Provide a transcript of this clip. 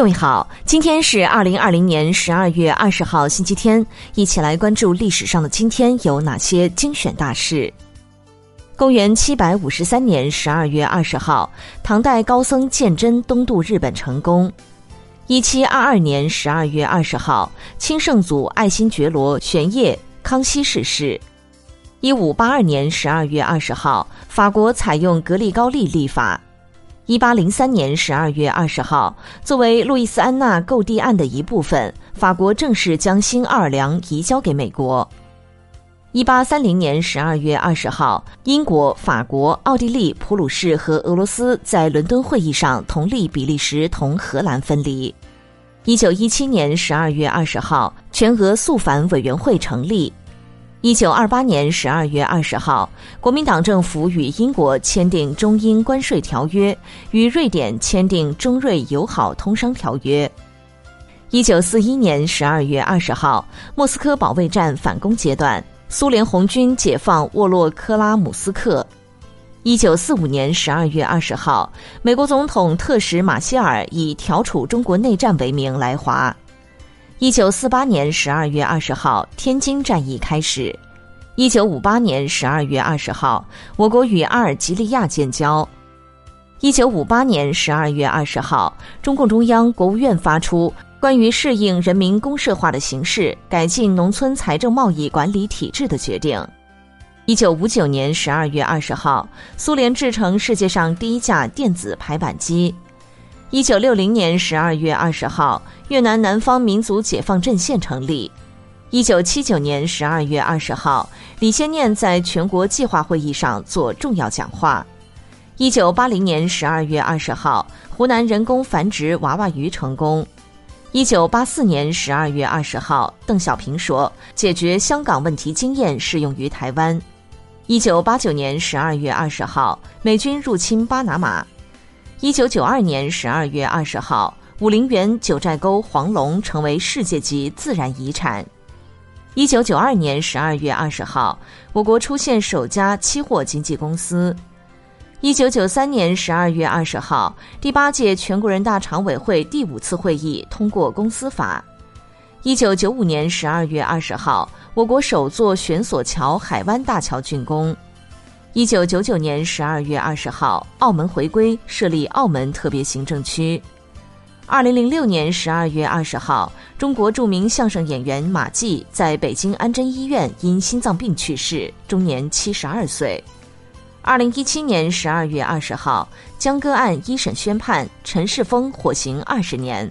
各位好，今天是二零二零年十二月二十号，星期天，一起来关注历史上的今天有哪些精选大事。公元七百五十三年十二月二十号，唐代高僧鉴真东渡日本成功。一七二二年十二月二十号，清圣祖爱新觉罗玄烨康熙逝世。一五八二年十二月二十号，法国采用格里高利历法。一八零三年十二月二十号，作为路易斯安那购地案的一部分，法国正式将新奥尔良移交给美国。一八三零年十二月二十号，英国、法国、奥地利、普鲁士和俄罗斯在伦敦会议上同意比利时同荷兰分离。一九一七年十二月二十号，全俄肃反委员会成立。一九二八年十二月二十号，国民党政府与英国签订中英关税条约，与瑞典签订中瑞友好通商条约。一九四一年十二月二十号，莫斯科保卫战反攻阶段，苏联红军解放沃洛克拉姆斯克。一九四五年十二月二十号，美国总统特使马歇尔以调处中国内战为名来华。一九四八年十二月二十号，天津战役开始。一九五八年十二月二十号，我国与阿尔及利亚建交。一九五八年十二月二十号，中共中央、国务院发出关于适应人民公社化的形式改进农村财政贸易管理体制的决定。一九五九年十二月二十号，苏联制成世界上第一架电子排版机。一九六零年十二月二十号，越南南方民族解放阵线成立。一九七九年十二月二十号，李先念在全国计划会议上做重要讲话。一九八零年十二月二十号，湖南人工繁殖娃娃鱼成功。一九八四年十二月二十号，邓小平说：“解决香港问题经验适用于台湾。”一九八九年十二月二十号，美军入侵巴拿马。一九九二年十二月二十号，武陵源九寨沟黄龙成为世界级自然遗产。一九九二年十二月二十号，我国出现首家期货经纪公司。一九九三年十二月二十号，第八届全国人大常委会第五次会议通过公司法。一九九五年十二月二十号，我国首座悬索桥海湾大桥竣工。一九九九年十二月二十号，澳门回归，设立澳门特别行政区。二零零六年十二月二十号，中国著名相声演员马季在北京安贞医院因心脏病去世，终年七十二岁。二零一七年十二月二十号，江歌案一审宣判，陈世峰获刑二十年。